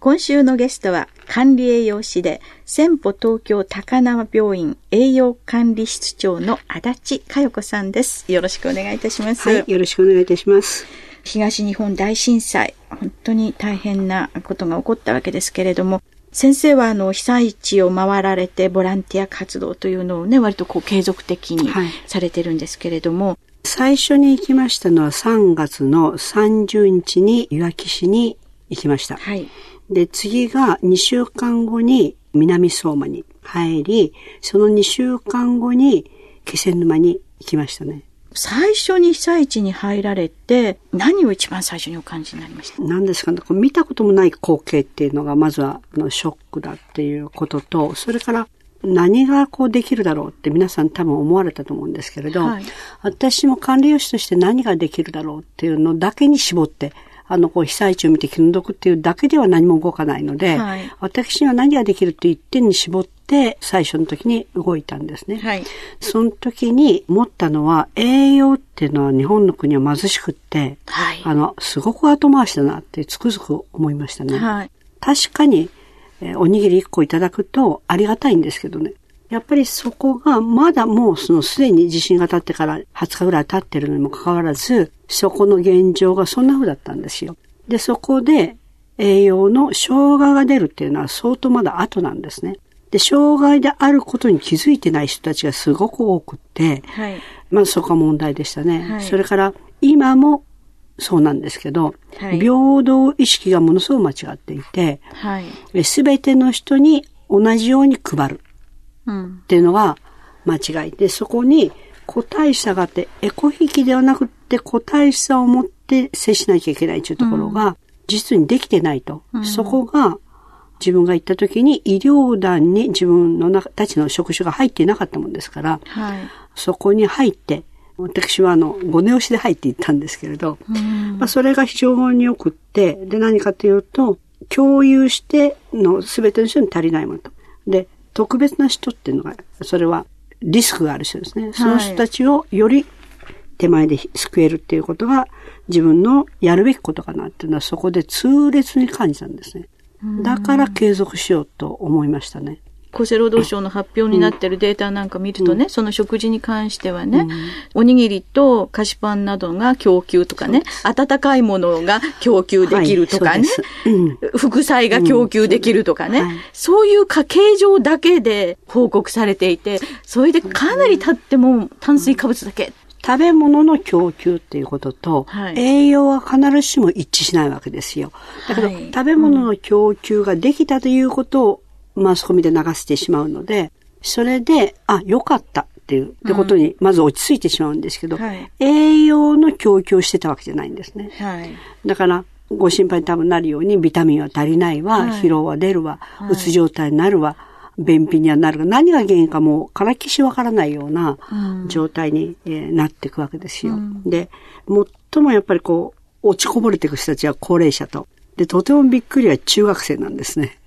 今週のゲストは管理栄養士で、先歩東京高輪病院栄養管理室長の足立佳代子さんです。よろしくお願いいたします。はい、よろしくお願いいたします。東日本大震災、本当に大変なことが起こったわけですけれども、先生はあの被災地を回られてボランティア活動というのをね、割とこう継続的にされてるんですけれども、はい、最初に行きましたのは3月の30日にいわき市に行きました。はい。で、次が2週間後に南相馬に入り、その2週間後に気仙沼に行きましたね。最初に被災地に入られて、何を一番最初にお感じになりました？何ですかね、見たこともない光景っていうのが、まずはのショックだっていうことと、それから何がこうできるだろうって皆さん多分思われたと思うんですけれど、はい、私も管理用士として何ができるだろうっていうのだけに絞ってあの、こう、被災地を見て気の毒っていうだけでは何も動かないので、はい、私には何ができるって一点に絞って、最初の時に動いたんですね。はい、その時に思ったのは、栄養っていうのは日本の国は貧しくって、はい、あの、すごく後回しだなってつくづく思いましたね。はい、確かに、えー、おにぎり1個いただくとありがたいんですけどね。やっぱりそこがまだもうそのすでに地震が経ってから20日ぐらい経ってるのにもかかわらず、そこの現状がそんな風だったんですよ。で、そこで栄養の障害が出るっていうのは相当まだ後なんですね。で、障害であることに気づいてない人たちがすごく多くって、はい、まずそこが問題でしたね。はい、それから今もそうなんですけど、はい、平等意識がものすごく間違っていて、す、べ、ての人に同じように配る。っていうのが間違いで、そこに個体差があって、エコ引きではなくて個体差を持って接しなきゃいけないというところが、実にできてないと。うん、そこが、自分が行った時に医療団に自分の中たちの職種が入っていなかったもんですから、はい、そこに入って、私はあの、ご寝押しで入っていったんですけれど、うん、まあ、それが非常によくって、で、何かというと、共有しての全ての人に足りないものと。で、特別な人っていうのが、それはリスクがある人ですね。その人たちをより手前で救えるっていうことが自分のやるべきことかなっていうのはそこで痛烈に感じたんですね。だから継続しようと思いましたね。厚生労働省の発表になってるデータなんか見るとね、うん、その食事に関してはね、うん、おにぎりと菓子パンなどが供給とかね、温かいものが供給できるとかね、はいうん、副菜が供給できるとかね、はい、そういう家計上だけで報告されていて、それでかなり経っても炭水化物だけ。食べ物の供給っていうことと、はい、栄養は必ずしも一致しないわけですよ。だけど、はい、食べ物の供給ができたということをマスコミで流してしまうので、それで、あ、よかったっていう、ってことに、まず落ち着いてしまうんですけど、うんはい、栄養の供給をしてたわけじゃないんですね。はい、だから、ご心配に多分なるように、ビタミンは足りないわ、はい、疲労は出るわ、うつ状態になるわ、便秘にはなるが、何が原因かもうからきしわからないような状態に、えー、なっていくわけですよ。うん、で、最もやっぱりこう、落ちこぼれていく人たちは高齢者と。で、とてもびっくりは中学生なんですね。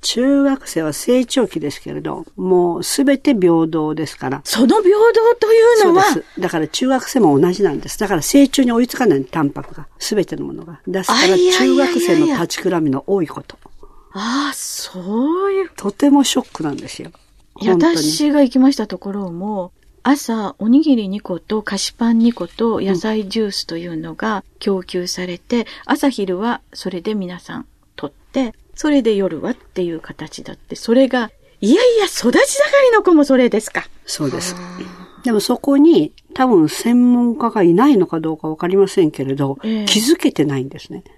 中学生は成長期ですけれど、もうすべて平等ですから。その平等というのは？そうです。だから中学生も同じなんです。だから成長に追いつかないタンパクが。すべてのものが。ですから中学生の立ちくらみの多いこと。ああ、そういう。とてもショックなんですよ。私が行きましたところも、朝、おにぎり2個と菓子パン2個と野菜ジュースというのが供給されて、うん、朝昼はそれで皆さん取って、それで夜はっていう形だって、それが、いやいや、育ち盛りの子もそれですか。そうです。でもそこに多分専門家がいないのかどうかわかりませんけれど、えー、気づけてないんですね。だか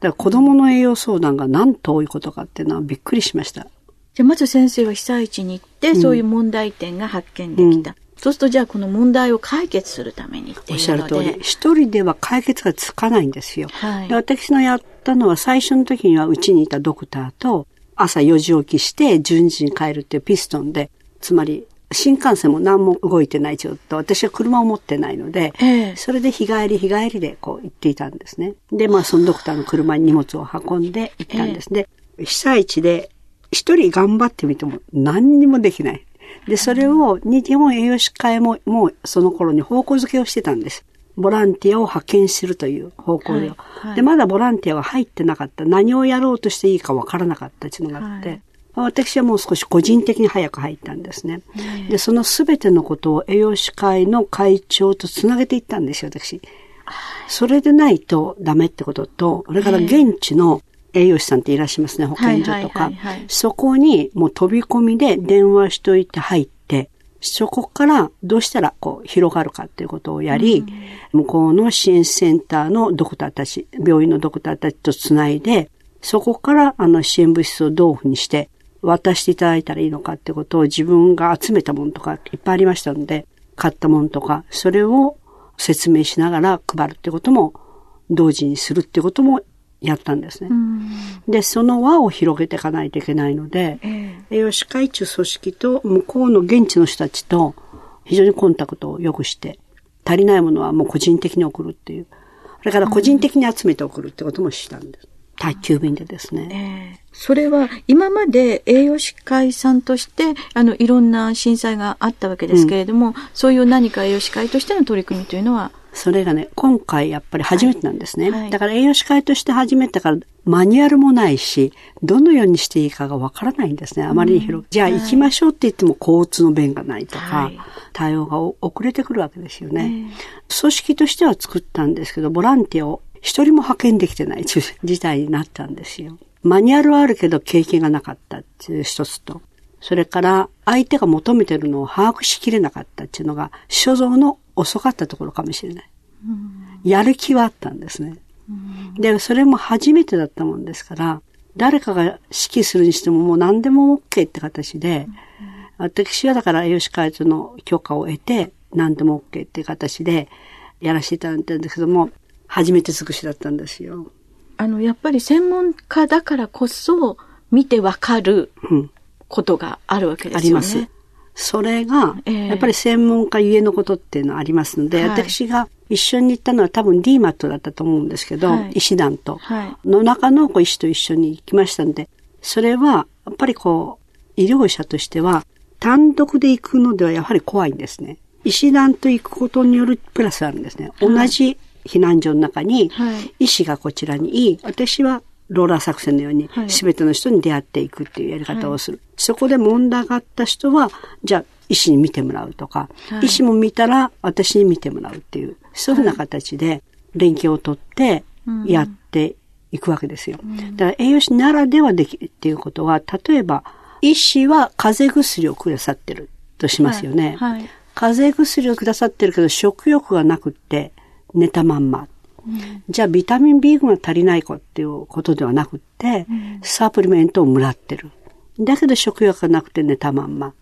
ら子供の栄養相談が何と多いことかっていうのはびっくりしました。じゃあまず先生は被災地に行って、そういう問題点が発見できた。うん、そうするとじゃあこの問題を解決するためにっていうので。おっしゃる通り。一人では解決がつかないんですよ。はい、で私のやったのは最初の時にはうちにいたドクターと、朝4時起きして12時に帰るっていうピストンで、つまり新幹線も何も動いてないちょっと、私は車を持ってないので、ええ、それで日帰り日帰りでこう行っていたんですね。で、まあそのドクターの車に荷物を運んで行ったんですね。え、被災地で一人頑張ってみても何にもできない。で、それを日本栄養士会ももうその頃に方向づけをしてたんです。ボランティアを派遣するという方向で、はいはい、で、まだボランティアは入ってなかった。何をやろうとしていいかわからなかったっていうのがあって、はい私はもう少し個人的に早く入ったんですね。で、そのすべてのことを栄養士会の会長とつなげていったんですよ、私。それでないとダメってことと、それから現地の栄養士さんっていらっしゃいますね、保健所とか。そこにもう飛び込みで電話しといて入って、そこからどうしたらこう広がるかっていうことをやり、向こうの支援センターのドクターたち、病院のドクターたちとつないで、そこからあの支援物質をどういうふうにして渡していただいたらいいのかってことを自分が集めたものとかいっぱいありましたので、買ったものとか、それを説明しながら配るってことも、同時にするってこともやったんですね。で、その輪を広げていかないといけないので、えー、栄養士会中組織と向こうの現地の人たちと非常にコンタクトを良くして、足りないものはもう個人的に送るっていう。それから個人的に集めて送るってこともしたんです。宅急便でですね。えー、それは今まで栄養士会さんとして、あの、いろんな震災があったわけですけれども、うん、そういう何か栄養士会としての取り組みというのはそれがね、今回やっぱり初めてなんですね。はいはい、だから栄養士会として初めてからマニュアルもないし、どのようにしていいかがわからないんですね。あまりに広く。うん、じゃあ行きましょうって言っても交通の便がないとか、はい、対応が遅れてくるわけですよね。組織としては作ったんですけど、ボランティアを一人も派遣できてない事態になったんですよ。マニュアルはあるけど経験がなかったっていう一つと、それから相手が求めてるのを把握しきれなかったっていうのが、所蔵の遅かったところかもしれない。やる気はあったんですね。で、それも初めてだったもんですから、誰かが指揮するにしてももう何でも OK って形で、私はだから栄養士会長の許可を得て、何でも OK っていう形でやらせていただいたんですけども、初めて尽くしだったんですよ。あの、やっぱり専門家だからこそ見てわかることがあるわけですよね。あります。それが、やっぱり専門家ゆえのことっていうのはありますので、はい、私が一緒に行ったのは多分 DMAT だったと思うんですけど、はい、医師団と、はい、の中の医師と一緒に行きましたんで、それは、やっぱりこう、医療者としては、単独で行くのではやはり怖いんですね。医師団と行くことによるプラスあるんですね。同じ避難所の中に、医師がこちらにいい、私はローラー作戦のように、すべての人に出会っていくっていうやり方をする。はい、そこで問題があった人は、じゃあ、医師に見てもらうとか、はい、医師も見たら私に見てもらうっていう、そういうふうな形で連携を取ってやっていくわけですよ。だから栄養士ならではできるっていうことは、例えば、医師は風邪薬をくださってるとしますよね。はいはい、風邪薬をくださってるけど食欲がなくって寝たまんま。じゃあビタミン B 群が足りないかっていうことではなくって、サプリメントをもらってる。だけど食欲がなくて寝たまんま。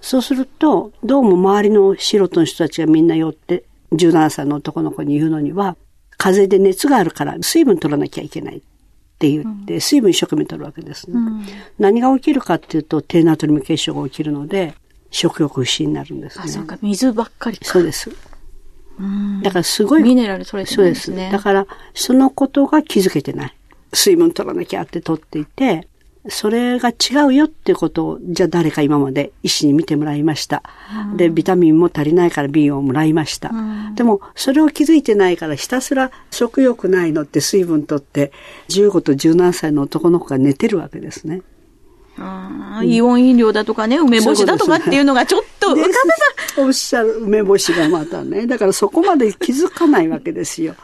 そうすると、どうも周りの素人の人たちがみんな寄って、17歳の男の子に言うのには、風邪で熱があるから水分取らなきゃいけないって言って、水分一生懸命取るわけですね。うん、何が起きるかっていうと、低ナトリウム結晶が起きるので、食欲不振になるんですね。あ、そうか、水ばっかりそうです。だからすごい。ミネラル取れてるんですね。そうです。だから、そのことが気づけてない。水分取らなきゃって取っていて、それが違うよってことを、じゃあ誰か今まで医師に見てもらいました。うん、で、ビタミンも足りないから B をもらいました。うん、でも、それを気づいてないからひたすら食欲ないのって水分取って、15と17歳の男の子が寝てるわけですね。あイオン飲料だとかね、梅干しだとかっていうのがちょっと浮かべた。おっしゃる梅干しがまたね。だからそこまで気づかないわけですよ。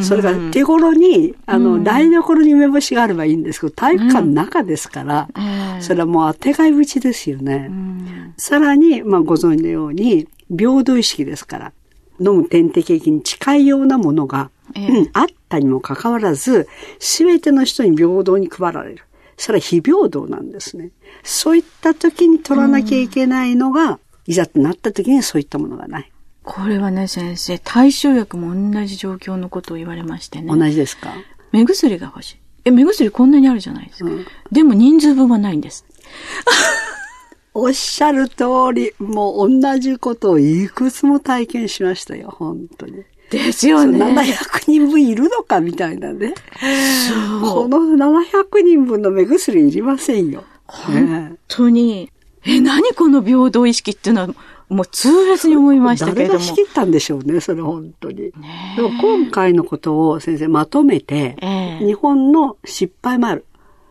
それから手頃に、あの、うん、台所に梅干しがあればいいんですけど、体育館の中ですから、うん、それはもう当てがいぶちですよね。うん、さらに、まあご存知のように、平等意識ですから、飲む点滴液に近いようなものが、うん、あったにもかかわらず、すべての人に平等に配られる。それは非平等なんですね。そういった時に取らなきゃいけないのが、いざとなった時にそういったものがない。これはね、先生、大衆薬も同じ状況のことを言われましてね。同じですか？目薬が欲しい。え、目薬こんなにあるじゃないですか。うん、でも人数分はないんです。おっしゃる通り、もう同じことをいくつも体験しましたよ、本当に。ですよね。700人分いるのかみたいなね。この700人分の目薬いりませんよ。本当に。え、何この平等意識っていうのは、もう痛烈に思いましたけれども。誰が仕切ったんでしょうね、それ本当に。でも今回のことを先生まとめて、えー、日本の失敗もある。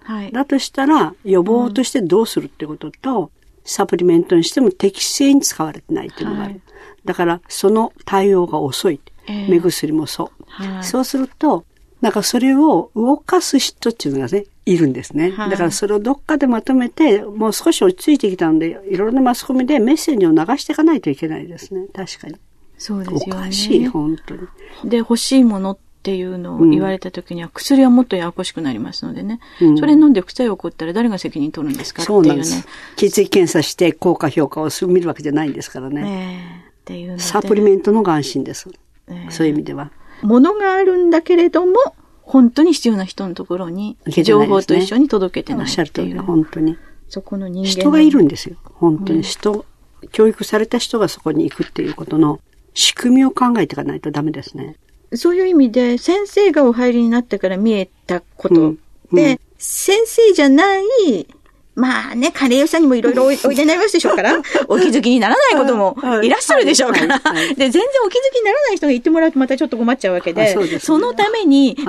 はい、だとしたら予防としてどうするってことと、うん、サプリメントにしても適正に使われてないっていうのがある。はい、だからその対応が遅い。えー、目薬もそう。はい、そうすると、なんかそれを動かす人っていうのがね、いるんですね。はい、だからそれをどっかでまとめて、もう少し落ち着いてきたんで、いろいろなマスコミでメッセージを流していかないといけないですね。確かに。そうですよね。おかしい、本当に。で、欲しいものっていうのを言われた時には、薬はもっとややこしくなりますのでね。うん、それ飲んで副作用起こったら誰が責任取るんですかっていうね。そうなんです。血液検査して効果評価をすぐ見るわけじゃないんですからね。えー、っていうサプリメントのが安心です。えー、そういう意味では。ものがあるんだけれども、本当に必要な人のところに、情報と一緒に届けてないっていう。本当に。そこの人間。人がいるんですよ。本当に人、うん、教育された人がそこに行くっていうことの仕組みを考えていかないとダメですね。そういう意味で、先生がお入りになってから見えたことで、うんうん、先生じゃないまあね、カレー屋さんにもいろいろ おいでになりますでしょうから、お気づきにならないことも い。らっしゃるでしょうから、で、全然お気づきにならない人が言ってもらうとまたちょっと困っちゃうわけで、そでね、そのために、みん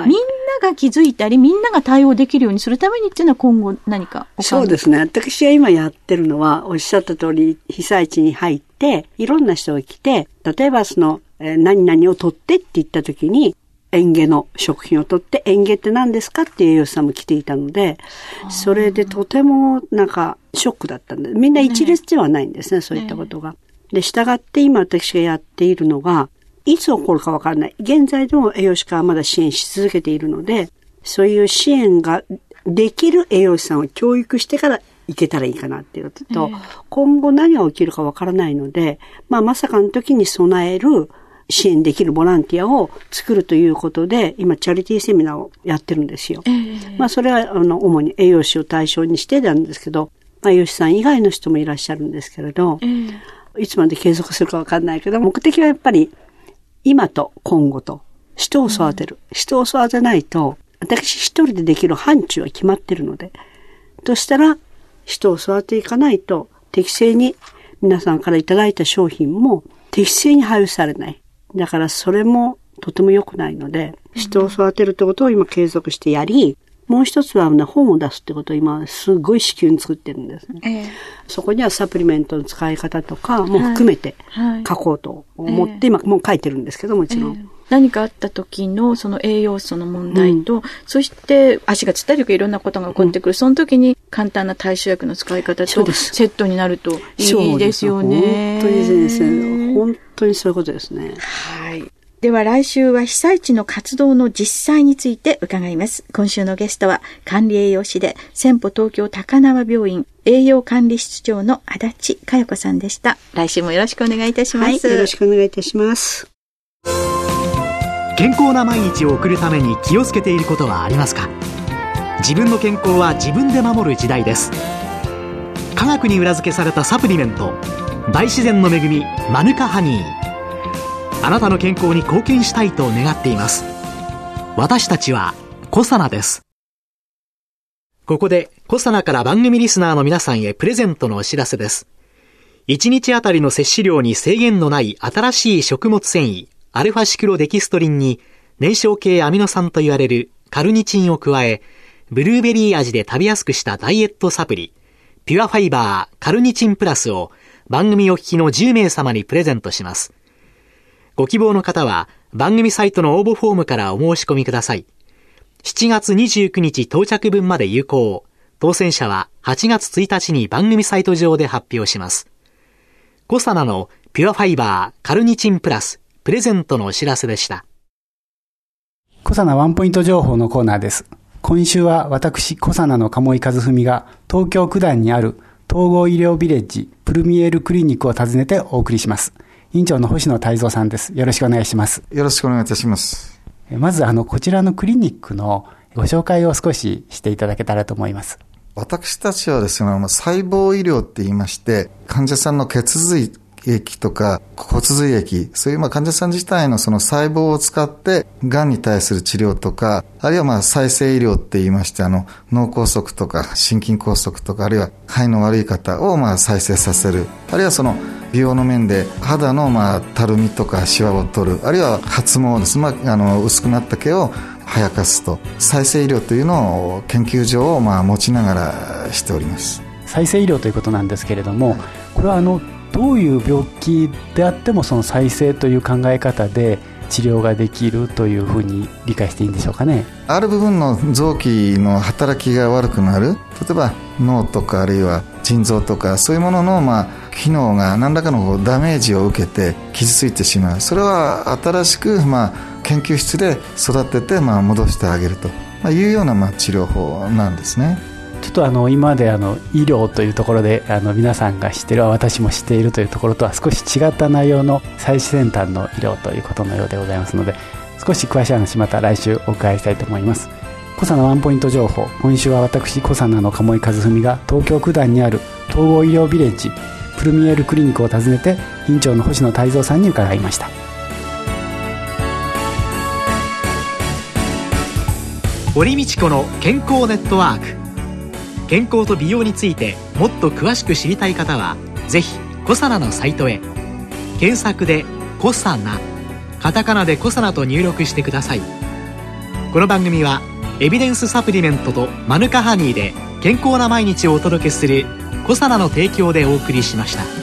なが気づいたり、みんなが対応できるようにするためにっていうのは今後何かそうですね。私が今やってるのは、おっしゃった通り、被災地に入って、いろんな人が来て、例えばその、えー、何々を取ってって言った時に、園芸の食品をとって園芸って何ですかっていう栄養士さんも来ていたので、それでとてもなんかショックだったんで、みんな一列ではないんですね、ねそういったことが。で、従って今私がやっているのが、いつ起こるかわからない。現在でも栄養士からまだ支援し続けているので、そういう支援ができる栄養士さんを教育してからいけたらいいかなっていうのと、えー、今後何が起きるかわからないので、まあまさかの時に備える支援できるボランティアを作るということで、今、チャリティーセミナーをやってるんですよ。えー、まあ、それは、あの、主に栄養士を対象にしてなんですけど、まあ、栄養士さん以外の人もいらっしゃるんですけれど、えー、いつまで継続するかわかんないけど、目的はやっぱり、今と今後と、人を育てる。うん、人を育てないと、私一人でできる範疇は決まってるので、としたら、人を育てていかないと、適正に皆さんからいただいた商品も適正に配布されない。だからそれもとても良くないので、人を育てるってことを今継続してやり、もう一つは、ね、本を出すってことを今すごい至急に作ってるんですね、えー、そこにはサプリメントの使い方とかも含めて書こうと思って、今もう書いてるんですけどもちろん。えー何かあった時のその栄養素の問題と、うん、そして足がつったりとかいろんなことが起こってくる、うん、その時に簡単な対処薬の使い方とセットになるといいですよね。本当に先生、本当にそういうことですね。はい。では来週は被災地の活動の実際について伺います。今週のゲストは管理栄養士で先歩東京高輪病院栄養管理室長の足立佳代子さんでした。来週もよろしくお願いいたします。はい、よろしくお願いいたします。健康な毎日を送るために気をつけていることはありますか？自分の健康は自分で守る時代です。科学に裏付けされたサプリメント大自然の恵みマヌカハニー。あなたの健康に貢献したいと願っています。私たちはコサナです。ここでコサナから番組リスナーの皆さんへプレゼントのお知らせです。1日あたりの摂取量に制限のない新しい食物繊維アルファシクロデキストリンに燃焼系アミノ酸と言われるカルニチンを加え、ブルーベリー味で食べやすくしたダイエットサプリ、ピュアファイバーカルニチンプラスを番組お聞きの10名様にプレゼントします。ご希望の方は番組サイトの応募フォームからお申し込みください。7月29日到着分まで有効。当選者は8月1日に番組サイト上で発表します。コサナのピュアファイバーカルニチンプラスプレゼントのお知らせでした。コサナワンポイント情報のコーナーです。今週は私、コサナの鴨井和文が東京九段にある統合医療ビレッジプルミエールクリニックを訪ねてお送りします。院長の星野泰造さんです。よろしくお願いします。よろしくお願いいたします。まず、あの、こちらのクリニックのご紹介を少ししていただけたらと思います。私たちはですね、細胞医療って言いまして、患者さんの血髄液とか骨髄液、そういうまあ患者さん自体のその細胞を使って、癌に対する治療とか、あるいはまあ再生医療って言いまして、あの、脳梗塞とか心筋梗塞とか、あるいは肺の悪い方をまあ再生させる。あるいはその、美容の面で肌のまあたるみとかシワを取る。あるいは発毛です。まあ、あの、薄くなった毛を早かすと。再生医療というのを研究所をまあ持ちながらしております。再生医療ということなんですけれども、これはあのどういう病気であってもその再生という考え方で治療ができるというふうに理解していいんでしょうかね。ある部分の臓器の働きが悪くなる。例えば脳とかあるいは腎臓とかそういうもののまあ機能が何らかのダメージを受けて傷ついてしまう。それは新しくまあ研究室で育ててまあ戻してあげると。いうようなまあ治療法なんですね。ちょっとあの今まであの医療というところであの皆さんが知ってる私も知っているというところとは少し違った内容の最先端の医療ということのようでございますので少し詳しい話また来週お伺いしたいと思います。コサナワンポイント情報今週は私コサナの鴨井和文が東京九段にある統合医療ビレッジプルミエールクリニックを訪ねて院長の星野泰造さんに伺いました。堀道子の健康ネットワーク。健康と美容についてもっと詳しく知りたい方はぜひコサナのサイトへ。検索で「コサナ」カタカナで「コサナ」と入力してください。この番組はエビデンスサプリメントとマヌカハニーで健康な毎日をお届けする「コサナの提供」でお送りしました。